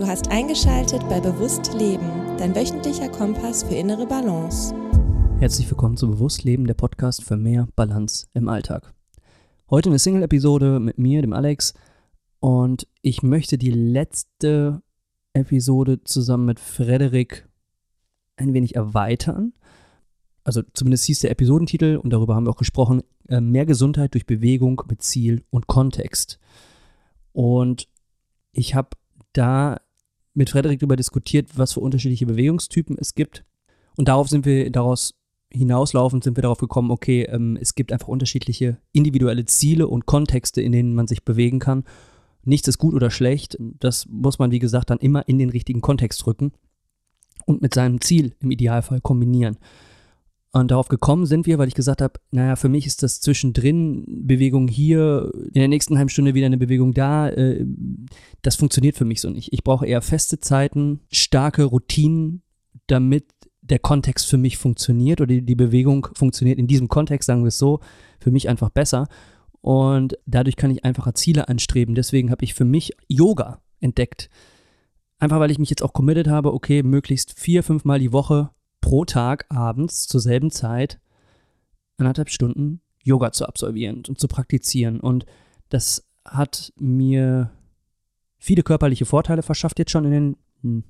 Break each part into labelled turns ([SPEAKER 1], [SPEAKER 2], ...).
[SPEAKER 1] Du hast eingeschaltet bei Bewusst Leben, dein wöchentlicher Kompass für innere Balance.
[SPEAKER 2] Herzlich willkommen zu Bewusst Leben, der Podcast für mehr Balance im Alltag. Heute eine Single-Episode mit mir, dem Alex, und ich möchte die letzte Episode zusammen mit Frederik ein wenig erweitern. Also zumindest hieß der Episodentitel und darüber haben wir auch gesprochen, äh, mehr Gesundheit durch Bewegung mit Ziel und Kontext. Und ich habe da mit Frederik darüber diskutiert, was für unterschiedliche Bewegungstypen es gibt. Und darauf sind wir, daraus hinauslaufend sind wir darauf gekommen, okay, ähm, es gibt einfach unterschiedliche individuelle Ziele und Kontexte, in denen man sich bewegen kann. Nichts ist gut oder schlecht. Das muss man, wie gesagt, dann immer in den richtigen Kontext rücken und mit seinem Ziel im Idealfall kombinieren. Und darauf gekommen sind wir, weil ich gesagt habe, naja, für mich ist das zwischendrin Bewegung hier, in der nächsten halben Stunde wieder eine Bewegung da. Äh, das funktioniert für mich so nicht. Ich brauche eher feste Zeiten, starke Routinen, damit der Kontext für mich funktioniert oder die, Bewegung funktioniert in diesem Kontext, sagen wir es so, für mich einfach besser. Und dadurch kann ich einfacher Ziele anstreben. Deswegen habe ich für mich Yoga entdeckt. Einfach weil ich mich jetzt auch committed habe, okay, möglichst vier, fünf Mal die Woche pro Tag abends zur selben Zeit anderthalb Stunden Yoga zu absolvieren und zu praktizieren. Und das hat mir viele körperliche Vorteile verschafft, jetzt schon in den hm,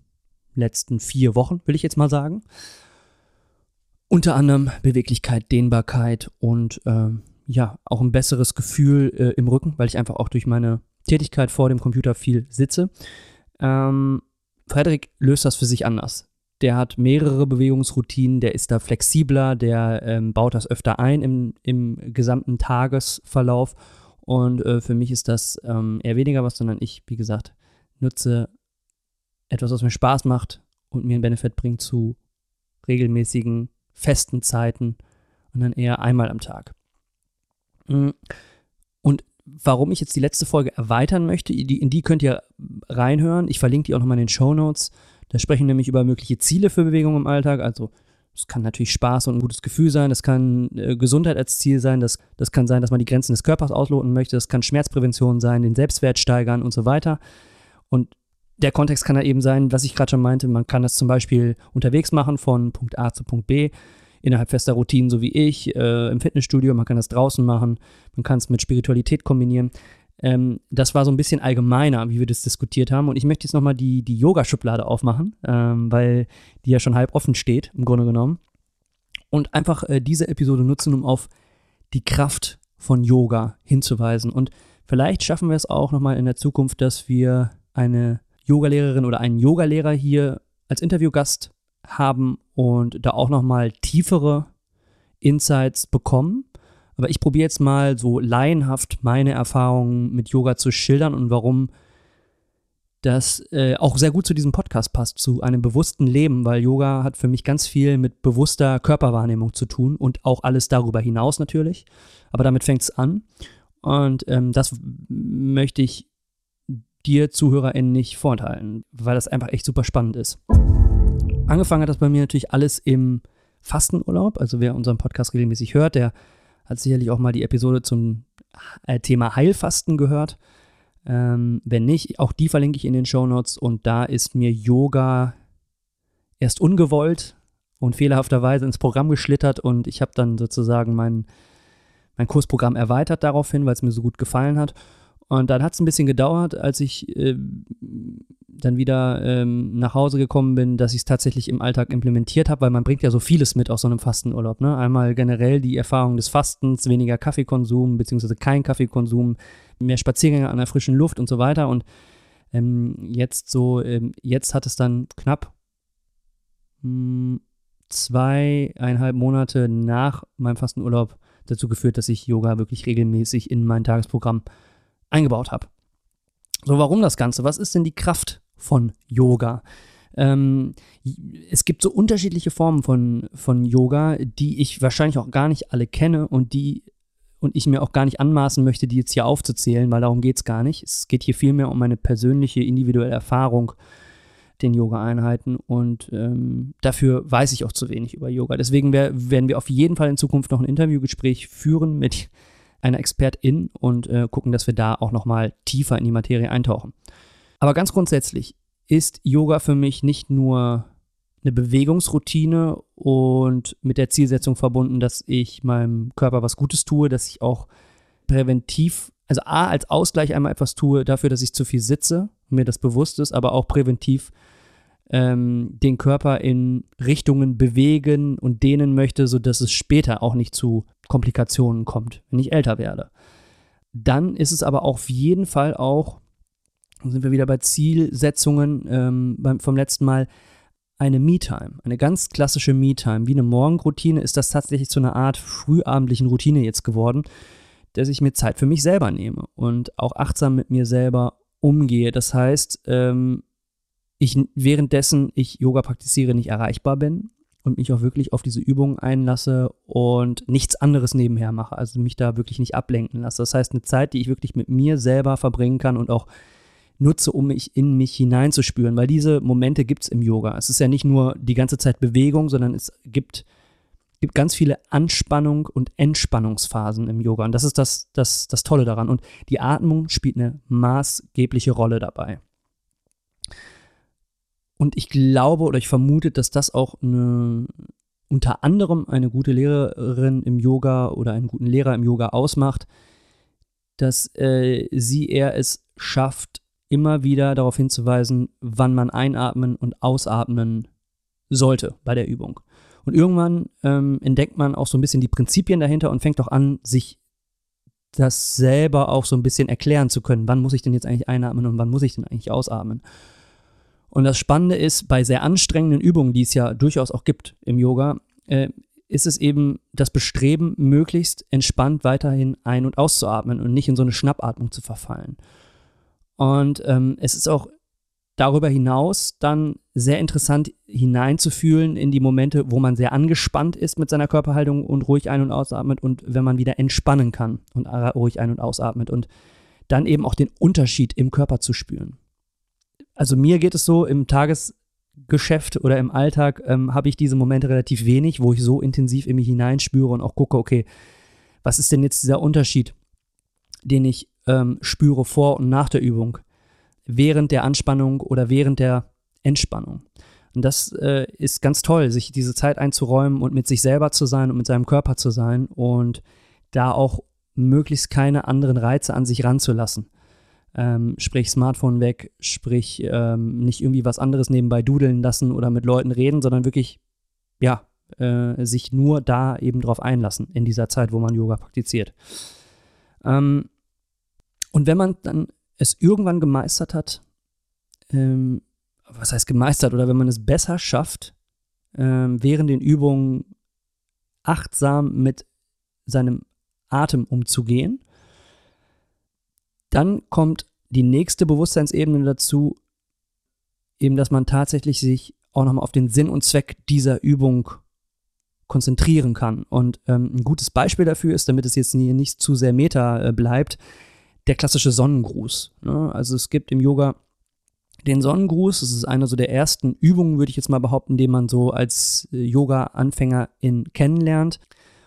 [SPEAKER 2] letzten vier Wochen, will ich jetzt mal sagen. Unter anderem Beweglichkeit, Dehnbarkeit und äh, ja, auch ein besseres Gefühl äh, im Rücken, weil ich einfach auch durch meine Tätigkeit vor dem Computer viel sitze. Ähm, Frederik löst das für sich anders der hat mehrere Bewegungsroutinen, der ist da flexibler, der ähm, baut das öfter ein im, im gesamten Tagesverlauf. Und äh, für mich ist das ähm, eher weniger was, sondern ich, wie gesagt, nutze etwas, was mir Spaß macht und mir einen Benefit bringt zu regelmäßigen, festen Zeiten und dann eher einmal am Tag. Mm. Und warum ich jetzt die letzte Folge erweitern möchte, in die könnt ihr reinhören. Ich verlinke die auch nochmal in den Show Notes. Da sprechen nämlich über mögliche Ziele für Bewegung im Alltag. Also es kann natürlich Spaß und ein gutes Gefühl sein, das kann äh, Gesundheit als Ziel sein, das, das kann sein, dass man die Grenzen des Körpers ausloten möchte, das kann Schmerzprävention sein, den Selbstwert steigern und so weiter. Und der Kontext kann da eben sein, was ich gerade schon meinte, man kann das zum Beispiel unterwegs machen von Punkt A zu Punkt B innerhalb fester Routinen, so wie ich, äh, im Fitnessstudio, man kann das draußen machen, man kann es mit Spiritualität kombinieren. Ähm, das war so ein bisschen allgemeiner, wie wir das diskutiert haben. Und ich möchte jetzt nochmal die, die Yoga-Schublade aufmachen, ähm, weil die ja schon halb offen steht, im Grunde genommen. Und einfach äh, diese Episode nutzen, um auf die Kraft von Yoga hinzuweisen. Und vielleicht schaffen wir es auch nochmal in der Zukunft, dass wir eine Yogalehrerin oder einen Yogalehrer hier als Interviewgast haben und da auch nochmal tiefere Insights bekommen. Aber ich probiere jetzt mal so laienhaft meine Erfahrungen mit Yoga zu schildern und warum das äh, auch sehr gut zu diesem Podcast passt, zu einem bewussten Leben, weil Yoga hat für mich ganz viel mit bewusster Körperwahrnehmung zu tun und auch alles darüber hinaus natürlich. Aber damit fängt es an. Und ähm, das möchte ich dir ZuhörerInnen nicht vorenthalten, weil das einfach echt super spannend ist. Angefangen hat das bei mir natürlich alles im Fastenurlaub. Also wer unseren Podcast regelmäßig hört, der hat sicherlich auch mal die Episode zum äh, Thema Heilfasten gehört. Ähm, wenn nicht, auch die verlinke ich in den Show Notes. Und da ist mir Yoga erst ungewollt und fehlerhafterweise ins Programm geschlittert und ich habe dann sozusagen mein, mein Kursprogramm erweitert daraufhin, weil es mir so gut gefallen hat. Und dann hat es ein bisschen gedauert, als ich äh, dann wieder ähm, nach Hause gekommen bin, dass ich es tatsächlich im Alltag implementiert habe, weil man bringt ja so vieles mit aus so einem Fastenurlaub. Ne? Einmal generell die Erfahrung des Fastens, weniger Kaffeekonsum, beziehungsweise kein Kaffeekonsum, mehr Spaziergänge an der frischen Luft und so weiter. Und ähm, jetzt so, ähm, jetzt hat es dann knapp mh, hm, zweieinhalb Monate nach meinem Fastenurlaub dazu geführt, dass ich Yoga wirklich regelmäßig in mein Tagesprogramm eingebaut habe. So, warum das Ganze? Was ist denn die Kraft von Yoga? Ähm, es gibt so unterschiedliche Formen von, von Yoga, die ich wahrscheinlich auch gar nicht alle kenne und die und ich mir auch gar nicht anmaßen möchte, die jetzt hier aufzuzählen, weil darum geht es gar nicht. Es geht hier vielmehr um meine persönliche, individuelle Erfahrung den Yoga-Einheiten und ähm, dafür weiß ich auch zu wenig über Yoga. Deswegen wär, werden wir auf jeden Fall in Zukunft noch ein Interviewgespräch führen mit einer Expertin und äh, gucken, dass wir da auch nochmal tiefer in die Materie eintauchen. Aber ganz grundsätzlich ist Yoga für mich nicht nur eine Bewegungsroutine und mit der Zielsetzung verbunden, dass ich meinem Körper was Gutes tue, dass ich auch präventiv, also A, als Ausgleich einmal etwas tue dafür, dass ich zu viel sitze, mir das bewusst ist, aber auch präventiv ähm, den Körper in Richtungen bewegen und dehnen möchte, sodass es später auch nicht zu Komplikationen kommt, wenn ich älter werde. Dann ist es aber auf jeden Fall auch, sind wir wieder bei Zielsetzungen ähm, beim, vom letzten Mal, eine Me-Time, eine ganz klassische Me-Time. Wie eine Morgenroutine ist das tatsächlich zu einer Art frühabendlichen Routine jetzt geworden, dass ich mir Zeit für mich selber nehme und auch achtsam mit mir selber umgehe. Das heißt, ähm, ich währenddessen ich Yoga praktiziere, nicht erreichbar bin und mich auch wirklich auf diese Übungen einlasse und nichts anderes nebenher mache, also mich da wirklich nicht ablenken lasse. Das heißt, eine Zeit, die ich wirklich mit mir selber verbringen kann und auch nutze, um mich in mich hineinzuspüren, weil diese Momente gibt es im Yoga. Es ist ja nicht nur die ganze Zeit Bewegung, sondern es gibt, gibt ganz viele Anspannung und Entspannungsphasen im Yoga. Und das ist das, das, das Tolle daran. Und die Atmung spielt eine maßgebliche Rolle dabei. Und ich glaube oder ich vermute, dass das auch eine, unter anderem eine gute Lehrerin im Yoga oder einen guten Lehrer im Yoga ausmacht, dass äh, sie eher es schafft, immer wieder darauf hinzuweisen, wann man einatmen und ausatmen sollte bei der Übung. Und irgendwann ähm, entdeckt man auch so ein bisschen die Prinzipien dahinter und fängt auch an, sich das selber auch so ein bisschen erklären zu können. Wann muss ich denn jetzt eigentlich einatmen und wann muss ich denn eigentlich ausatmen? Und das Spannende ist, bei sehr anstrengenden Übungen, die es ja durchaus auch gibt im Yoga, äh, ist es eben das Bestreben, möglichst entspannt weiterhin ein- und auszuatmen und nicht in so eine Schnappatmung zu verfallen. Und ähm, es ist auch darüber hinaus dann sehr interessant hineinzufühlen in die Momente, wo man sehr angespannt ist mit seiner Körperhaltung und ruhig ein- und ausatmet und wenn man wieder entspannen kann und ruhig ein- und ausatmet und dann eben auch den Unterschied im Körper zu spüren. Also mir geht es so, im Tagesgeschäft oder im Alltag ähm, habe ich diese Momente relativ wenig, wo ich so intensiv in mich hineinspüre und auch gucke, okay, was ist denn jetzt dieser Unterschied, den ich ähm, spüre vor und nach der Übung, während der Anspannung oder während der Entspannung. Und das äh, ist ganz toll, sich diese Zeit einzuräumen und mit sich selber zu sein und mit seinem Körper zu sein und da auch möglichst keine anderen Reize an sich ranzulassen. Ähm, sprich Smartphone weg, sprich ähm, nicht irgendwie was anderes nebenbei dudeln lassen oder mit Leuten reden, sondern wirklich, ja, äh, sich nur da eben drauf einlassen in dieser Zeit, wo man Yoga praktiziert. Ähm, und wenn man dann es irgendwann gemeistert hat, ähm, was heißt gemeistert, oder wenn man es besser schafft, ähm, während den Übungen achtsam mit seinem Atem umzugehen, dann kommt die nächste Bewusstseinsebene dazu, eben, dass man tatsächlich sich auch nochmal auf den Sinn und Zweck dieser Übung konzentrieren kann. Und ähm, ein gutes Beispiel dafür ist, damit es jetzt nicht zu sehr meta äh, bleibt, der klassische Sonnengruß. Ne? Also es gibt im Yoga den Sonnengruß. Das ist eine so der ersten Übungen, würde ich jetzt mal behaupten, die man so als äh, Yoga-Anfängerin kennenlernt.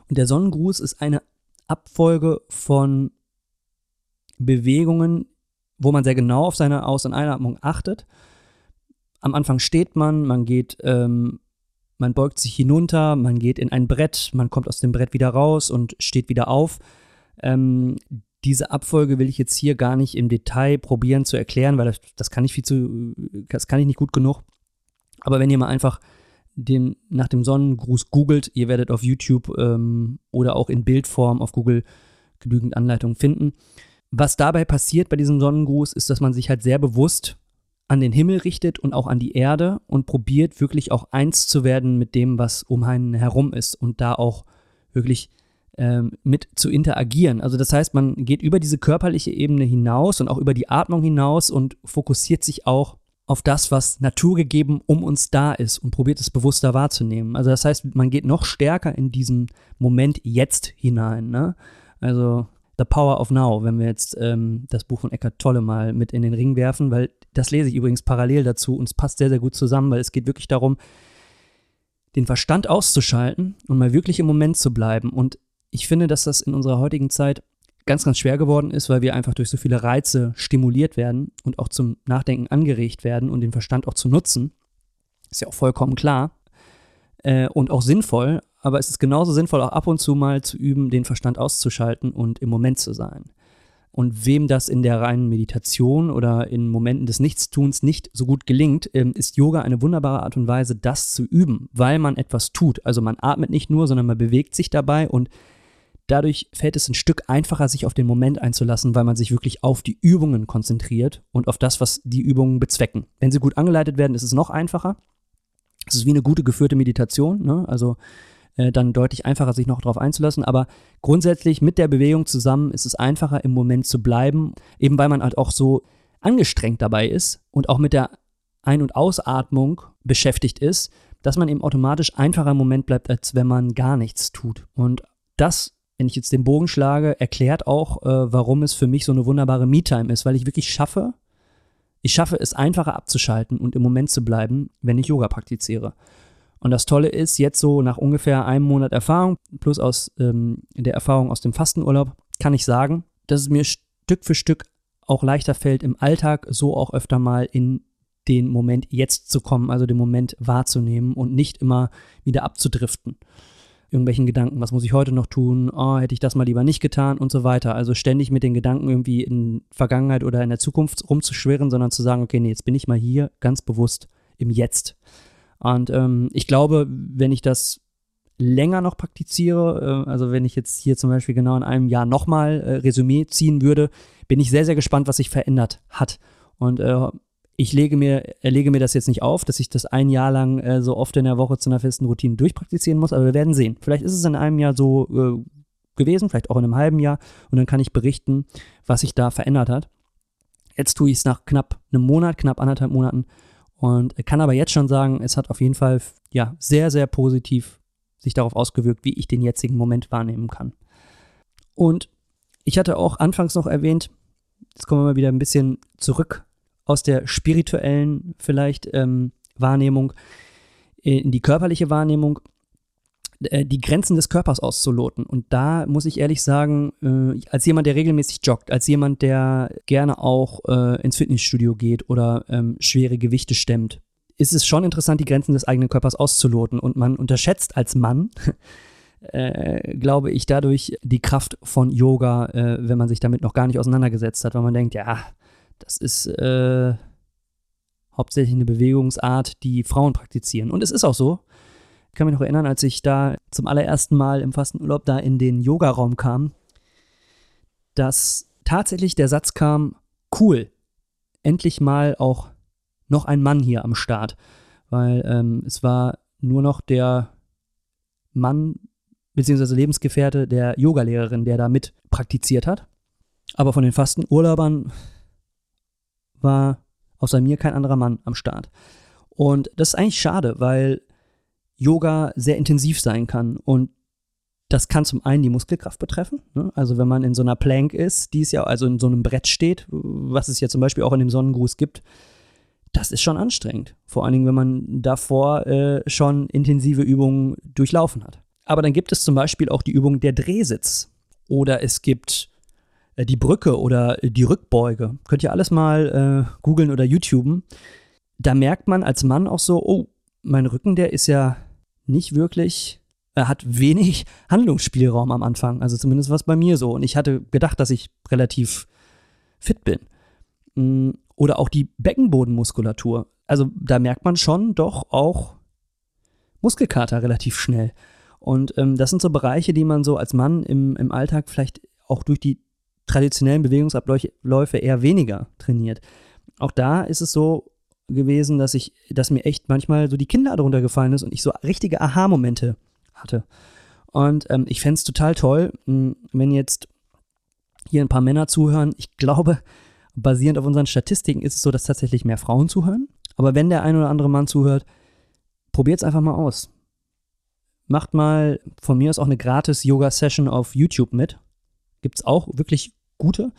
[SPEAKER 2] Und der Sonnengruß ist eine Abfolge von Bewegungen, wo man sehr genau auf seine Aus- und Einatmung achtet. Am Anfang steht man, man geht, ähm, man beugt sich hinunter, man geht in ein Brett, man kommt aus dem Brett wieder raus und steht wieder auf. Ähm, diese Abfolge will ich jetzt hier gar nicht im Detail probieren zu erklären, weil das, das kann ich viel zu, das kann ich nicht gut genug. Aber wenn ihr mal einfach den, nach dem Sonnengruß googelt, ihr werdet auf YouTube ähm, oder auch in Bildform auf Google genügend Anleitungen finden. Was dabei passiert bei diesem Sonnengruß, ist, dass man sich halt sehr bewusst an den Himmel richtet und auch an die Erde und probiert wirklich auch eins zu werden mit dem, was um einen herum ist und da auch wirklich ähm, mit zu interagieren. Also das heißt, man geht über diese körperliche Ebene hinaus und auch über die Atmung hinaus und fokussiert sich auch auf das, was naturgegeben um uns da ist und probiert es bewusster wahrzunehmen. Also das heißt, man geht noch stärker in diesen Moment jetzt hinein. Ne? Also The Power of Now, wenn wir jetzt ähm, das Buch von Eckhart Tolle mal mit in den Ring werfen, weil das lese ich übrigens parallel dazu und es passt sehr, sehr gut zusammen, weil es geht wirklich darum, den Verstand auszuschalten und mal wirklich im Moment zu bleiben und ich finde, dass das in unserer heutigen Zeit ganz, ganz schwer geworden ist, weil wir einfach durch so viele Reize stimuliert werden und auch zum Nachdenken angeregt werden und den Verstand auch zu nutzen. Ist ja auch vollkommen klar äh, und auch sinnvoll, aber es ist genauso sinnvoll, auch ab und zu mal zu üben, den Verstand auszuschalten und im Moment zu sein. Und wem das in der reinen Meditation oder in Momenten des Nichtstuns nicht so gut gelingt, ähm, ist Yoga eine wunderbare Art und Weise, das zu üben, weil man etwas tut. Also man atmet nicht nur, sondern man bewegt sich dabei und dadurch fällt es ein Stück einfacher, sich auf den Moment einzulassen, weil man sich wirklich auf die Übungen konzentriert und auf das, was die Übungen bezwecken. Wenn sie gut angeleitet werden, ist es noch einfacher. Es ist wie eine gute geführte Meditation, ne? also äh, dann deutlich einfacher, sich noch darauf einzulassen. Aber grundsätzlich mit der Bewegung zusammen ist es einfacher, im Moment zu bleiben, eben weil man halt auch so angestrengt dabei ist und auch mit der Ein- und Ausatmung beschäftigt ist, dass man eben automatisch einfacher im Moment bleibt, als wenn man gar nichts tut. Und das, wenn ich jetzt den Bogen schlage, erklärt auch, äh, warum es für mich so eine wunderbare Me-Time ist, weil ich wirklich schaffe, ich schaffe es einfacher abzuschalten und im Moment zu bleiben, wenn ich Yoga praktiziere. Und das Tolle ist, jetzt so nach ungefähr einem Monat Erfahrung, plus aus ähm, der Erfahrung aus dem Fastenurlaub, kann ich sagen, dass es mir Stück für Stück auch leichter fällt, im Alltag so auch öfter mal in den Moment jetzt zu kommen, also den Moment wahrzunehmen und nicht immer wieder abzudriften irgendwelchen Gedanken, was muss ich heute noch tun, oh, hätte ich das mal lieber nicht getan und so weiter. Also ständig mit den Gedanken irgendwie in Vergangenheit oder in der Zukunft rumzuschwirren, sondern zu sagen, okay, nee, jetzt bin ich mal hier ganz bewusst im Jetzt. Und ähm, ich glaube, wenn ich das länger noch praktiziere, äh, also wenn ich jetzt hier zum Beispiel genau in einem Jahr nochmal äh, Resümee ziehen würde, bin ich sehr, sehr gespannt, was sich verändert hat. Und äh, ich lege mir, lege mir das jetzt nicht auf, dass ich das ein Jahr lang äh, so oft in der Woche zu einer festen Routine durchpraktizieren muss, aber wir werden sehen. Vielleicht ist es in einem Jahr so äh, gewesen, vielleicht auch in einem halben Jahr und dann kann ich berichten, was sich da verändert hat. Jetzt tue ich es nach knapp einem Monat, knapp anderthalb Monaten und kann aber jetzt schon sagen, es hat auf jeden Fall ja sehr, sehr positiv sich darauf ausgewirkt, wie ich den jetzigen Moment wahrnehmen kann. Und ich hatte auch anfangs noch erwähnt, jetzt kommen wir mal wieder ein bisschen zurück aus der spirituellen vielleicht ähm, Wahrnehmung in die körperliche Wahrnehmung, äh, die Grenzen des Körpers auszuloten. Und da muss ich ehrlich sagen, äh, als jemand, der regelmäßig joggt, als jemand, der gerne auch äh, ins Fitnessstudio geht oder ähm, schwere Gewichte stemmt, ist es schon interessant, die Grenzen des eigenen Körpers auszuloten. Und man unterschätzt als Mann, äh, glaube ich, dadurch die Kraft von Yoga, äh, wenn man sich damit noch gar nicht auseinandergesetzt hat, weil man denkt, ja, das ist äh, hauptsächlich eine Bewegungsart, die Frauen praktizieren. Und es ist auch so. Ich kann mich noch erinnern, als ich da zum allerersten Mal im Fastenurlaub da in den Yogaraum kam, dass tatsächlich der Satz kam, cool, endlich mal auch noch ein Mann hier am Start. Weil ähm, es war nur noch der Mann bzw. Lebensgefährte der Yogalehrerin, der da mit praktiziert hat. Aber von den Fastenurlaubern war außer mir kein anderer Mann am Start. Und das ist eigentlich schade, weil Yoga sehr intensiv sein kann und das kann zum einen die Muskelkraft betreffen. Ne? Also wenn man in so einer Plank ist, die es ja also in so einem Brett steht, was es ja zum Beispiel auch in dem Sonnengruß gibt, das ist schon anstrengend. Vor allen Dingen, wenn man davor äh, schon intensive Übungen durchlaufen hat. Aber dann gibt es zum Beispiel auch die Übung der Drehsitz. Oder es gibt die Brücke oder die Rückbeuge. Könnt ihr alles mal äh, googeln oder YouTuben. Da merkt man als Mann auch so, oh, mein Rücken, der ist ja nicht wirklich, er hat wenig Handlungsspielraum am Anfang. Also zumindest was bei mir so. Und ich hatte gedacht, dass ich relativ fit bin. Mm, oder auch die Beckenbodenmuskulatur. Also da merkt man schon doch auch Muskelkater relativ schnell. Und ähm, das sind so Bereiche, die man so als Mann im, im Alltag vielleicht auch durch die traditionellen Bewegungsabläufe eher weniger trainiert. Auch da ist es so gewesen, dass ich, dass mir echt manchmal so die Kinder darunter gefallen ist und ich so richtige Aha-Momente hatte. Und ähm, ich fände es total toll, hm, wenn jetzt hier ein paar Männer zuhören. Ich glaube, basierend auf unseren Statistiken ist es so, dass tatsächlich mehr Frauen zuhören. Aber wenn der ein oder andere Mann zuhört, probiert es einfach mal aus. Macht mal von mir aus auch eine gratis Yoga-Session auf YouTube mit. Gibt es auch wirklich gute.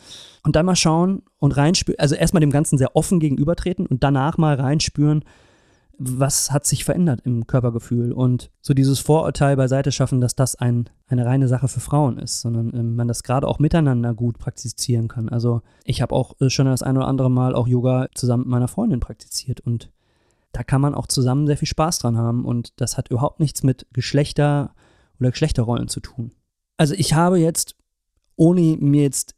[SPEAKER 2] Und dann mal schauen und reinspüren, also erstmal dem Ganzen sehr offen gegenübertreten und danach mal reinspüren, was hat sich verändert im Körpergefühl und so dieses Vorurteil beiseite schaffen, dass das ein, eine reine Sache für Frauen ist, sondern äh, man das gerade auch miteinander gut praktizieren kann. Also ich habe auch äh, schon das ein oder andere Mal auch Yoga zusammen mit meiner Freundin praktiziert und da kann man auch zusammen sehr viel Spaß dran haben und das hat überhaupt nichts mit Geschlechter oder Geschlechterrollen zu tun. Also ich habe jetzt, ohne mir jetzt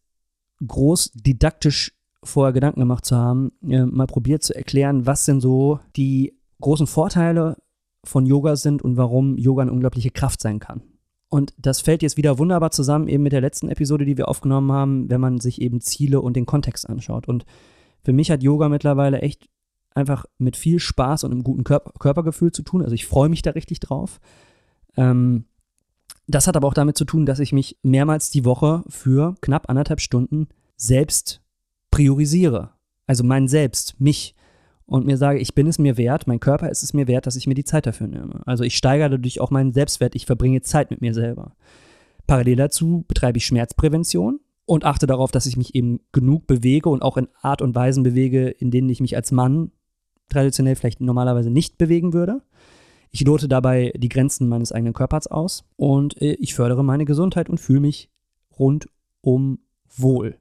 [SPEAKER 2] groß didaktisch vorher Gedanken gemacht zu haben, äh, mal probiert zu erklären, was denn so die großen Vorteile von Yoga sind und warum Yoga eine unglaubliche Kraft sein kann. Und das fällt jetzt wieder wunderbar zusammen eben mit der letzten Episode, die wir aufgenommen haben, wenn man sich eben Ziele und den Kontext anschaut. Und für mich hat Yoga mittlerweile echt einfach mit viel Spaß und einem guten Körper Körpergefühl zu tun. Also ich freue mich da richtig drauf. Ähm, das hat aber auch damit zu tun, dass ich mich mehrmals die Woche für knapp anderthalb Stunden selbst priorisiere. Also mein Selbst, mich und mir sage, ich bin es mir wert, mein Körper ist es mir wert, dass ich mir die Zeit dafür nehme. Also ich steigere dadurch auch meinen Selbstwert, ich verbringe Zeit mit mir selber. Parallel dazu betreibe ich Schmerzprävention und achte darauf, dass ich mich eben genug bewege und auch in Art und Weisen bewege, in denen ich mich als Mann traditionell vielleicht normalerweise nicht bewegen würde. Ich lote dabei die Grenzen meines eigenen Körpers aus und äh, ich fördere meine Gesundheit und fühle mich rundum wohl.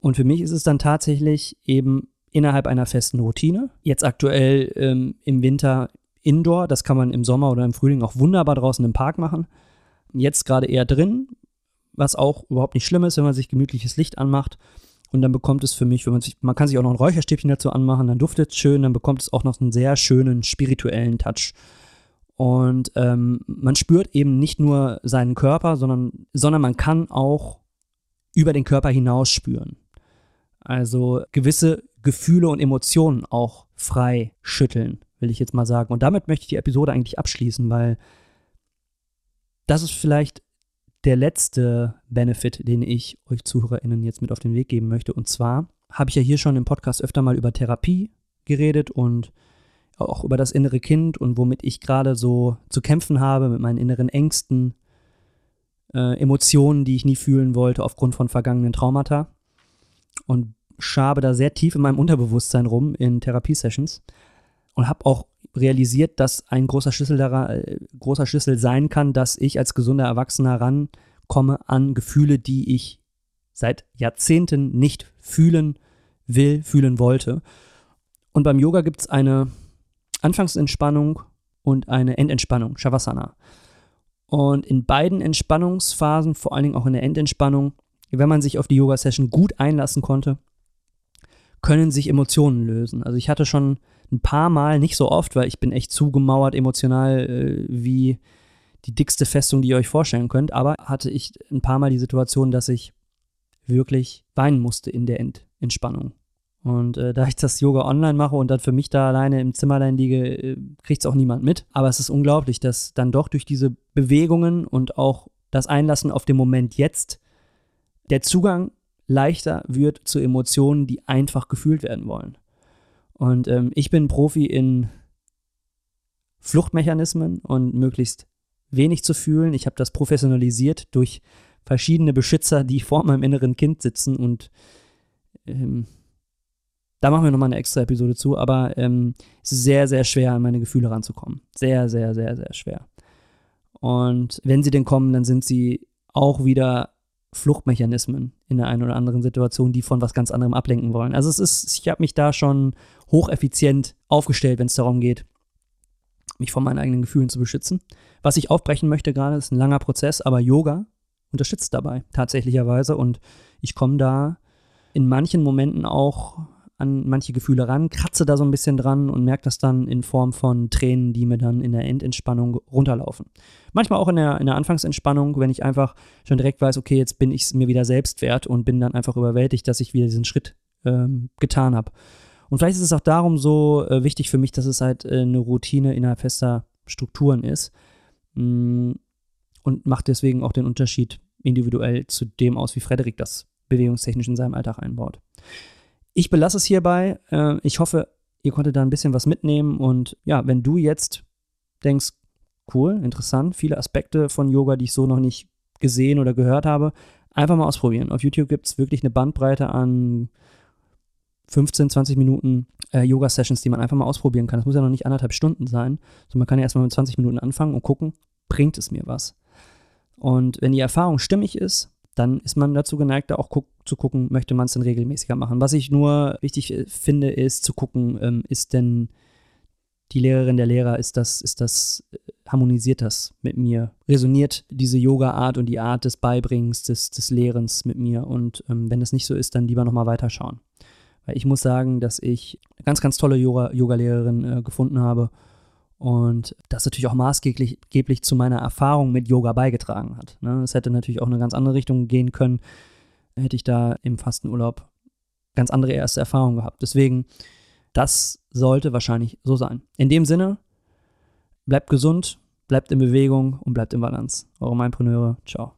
[SPEAKER 2] Und für mich ist es dann tatsächlich eben innerhalb einer festen Routine. Jetzt aktuell ähm, im Winter Indoor, das kann man im Sommer oder im Frühling auch wunderbar draußen im Park machen. Jetzt gerade eher drin, was auch überhaupt nicht schlimm ist, wenn man sich gemütliches Licht anmacht. Und dann bekommt es für mich, wenn man sich, man kann sich auch noch ein Räucherstäbchen dazu anmachen, dann duftet es schön, dann bekommt es auch noch einen sehr schönen spirituellen Touch. Und ähm, man spürt eben nicht nur seinen Körper, sondern, sondern man kann auch über den Körper hinaus spüren. Also gewisse Gefühle und Emotionen auch frei schütteln, will ich jetzt mal sagen. Und damit möchte ich die Episode eigentlich abschließen, weil das ist vielleicht der letzte Benefit, den ich euch ZuhörerInnen jetzt mit auf den Weg geben möchte. Und zwar habe ich ja hier schon im Podcast öfter mal über Therapie geredet und auch über das innere Kind und womit ich gerade so zu kämpfen habe, mit meinen inneren Ängsten, äh, Emotionen, die ich nie fühlen wollte aufgrund von vergangenen Traumata. Und schabe da sehr tief in meinem Unterbewusstsein rum in Therapiesessions und habe auch realisiert, dass ein großer Schlüssel daran, äh, großer Schlüssel sein kann, dass ich als gesunder Erwachsener rankomme an Gefühle, die ich seit Jahrzehnten nicht fühlen will, fühlen wollte. Und beim Yoga gibt es eine Anfangsentspannung und eine Endentspannung, Shavasana. Und in beiden Entspannungsphasen, vor allen Dingen auch in der Endentspannung, wenn man sich auf die Yoga-Session gut einlassen konnte, können sich Emotionen lösen. Also ich hatte schon ein paar Mal, nicht so oft, weil ich bin echt zugemauert emotional äh, wie die dickste Festung, die ihr euch vorstellen könnt, aber hatte ich ein paar Mal die Situation, dass ich wirklich weinen musste in der Ent Entspannung. Und äh, da ich das Yoga online mache und dann für mich da alleine im Zimmerlein liege, äh, kriegt es auch niemand mit. Aber es ist unglaublich, dass dann doch durch diese Bewegungen und auch das Einlassen auf den Moment jetzt der Zugang leichter wird zu Emotionen, die einfach gefühlt werden wollen. Und ähm, ich bin Profi in Fluchtmechanismen und möglichst wenig zu fühlen. Ich habe das professionalisiert durch verschiedene Beschützer, die vor meinem inneren Kind sitzen und ähm, da machen wir nochmal eine extra Episode zu, aber ähm, es ist sehr, sehr schwer, an meine Gefühle ranzukommen. Sehr, sehr, sehr, sehr schwer. Und wenn sie denn kommen, dann sind sie auch wieder Fluchtmechanismen in der einen oder anderen Situation, die von was ganz anderem ablenken wollen. Also es ist, ich habe mich da schon hocheffizient aufgestellt, wenn es darum geht, mich von meinen eigenen Gefühlen zu beschützen. Was ich aufbrechen möchte gerade, ist ein langer Prozess, aber Yoga unterstützt dabei tatsächlicherweise und ich komme da in manchen Momenten auch an manche Gefühle ran, kratze da so ein bisschen dran und merke das dann in Form von Tränen, die mir dann in der Endentspannung runterlaufen. Manchmal auch in der, in der Anfangsentspannung, wenn ich einfach schon direkt weiß, okay, jetzt bin ich es mir wieder selbst wert und bin dann einfach überwältigt, dass ich wieder diesen Schritt ähm, getan habe. Und vielleicht ist es auch darum so äh, wichtig für mich, dass es halt äh, eine Routine innerhalb fester Strukturen ist mh, mm, und macht deswegen auch den Unterschied individuell zu dem aus, wie Frederik das bewegungstechnisch in seinem Alltag einbaut. Ich belasse es hierbei. Äh, ich hoffe, ihr konntet da ein bisschen was mitnehmen. Und ja, wenn du jetzt denkst, cool, interessant, viele Aspekte von Yoga, die ich so noch nicht gesehen oder gehört habe, einfach mal ausprobieren. Auf YouTube gibt es wirklich eine Bandbreite an 15, 20 Minuten äh, Yoga-Sessions, die man einfach mal ausprobieren kann. Das muss ja noch nicht anderthalb Stunden sein. sondern man kann ja erstmal mit 20 Minuten anfangen und gucken, bringt es mir was. Und wenn die Erfahrung stimmig ist, dann ist man dazu geneigt, da auch guck, zu gucken, möchte man es denn regelmäßiger machen. Was ich nur wichtig äh, finde, ist zu gucken, ähm, ist denn die Lehrerin der Lehrer, ist das, ist das, äh, harmonisiert das mit mir? Resoniert diese Yoga-Art und die Art des Beibringens, des, des Lehrens mit mir? Und ähm, wenn das nicht so ist, dann lieber nochmal weiterschauen. Weil ich muss sagen, dass ich eine ganz, ganz tolle Yoga-Lehrerin äh, gefunden habe und das natürlich auch maßgeblich zu meiner Erfahrung mit Yoga beigetragen hat. Ne? Es hätte natürlich auch eine ganz andere Richtung gehen können, hätte ich da im Fastenurlaub ganz andere erste Erfahrungen gehabt. Deswegen, das sollte wahrscheinlich so sein. In dem Sinne, bleibt gesund, bleibt in Bewegung und bleibt in Balance. Eure Mindpreneure, ciao.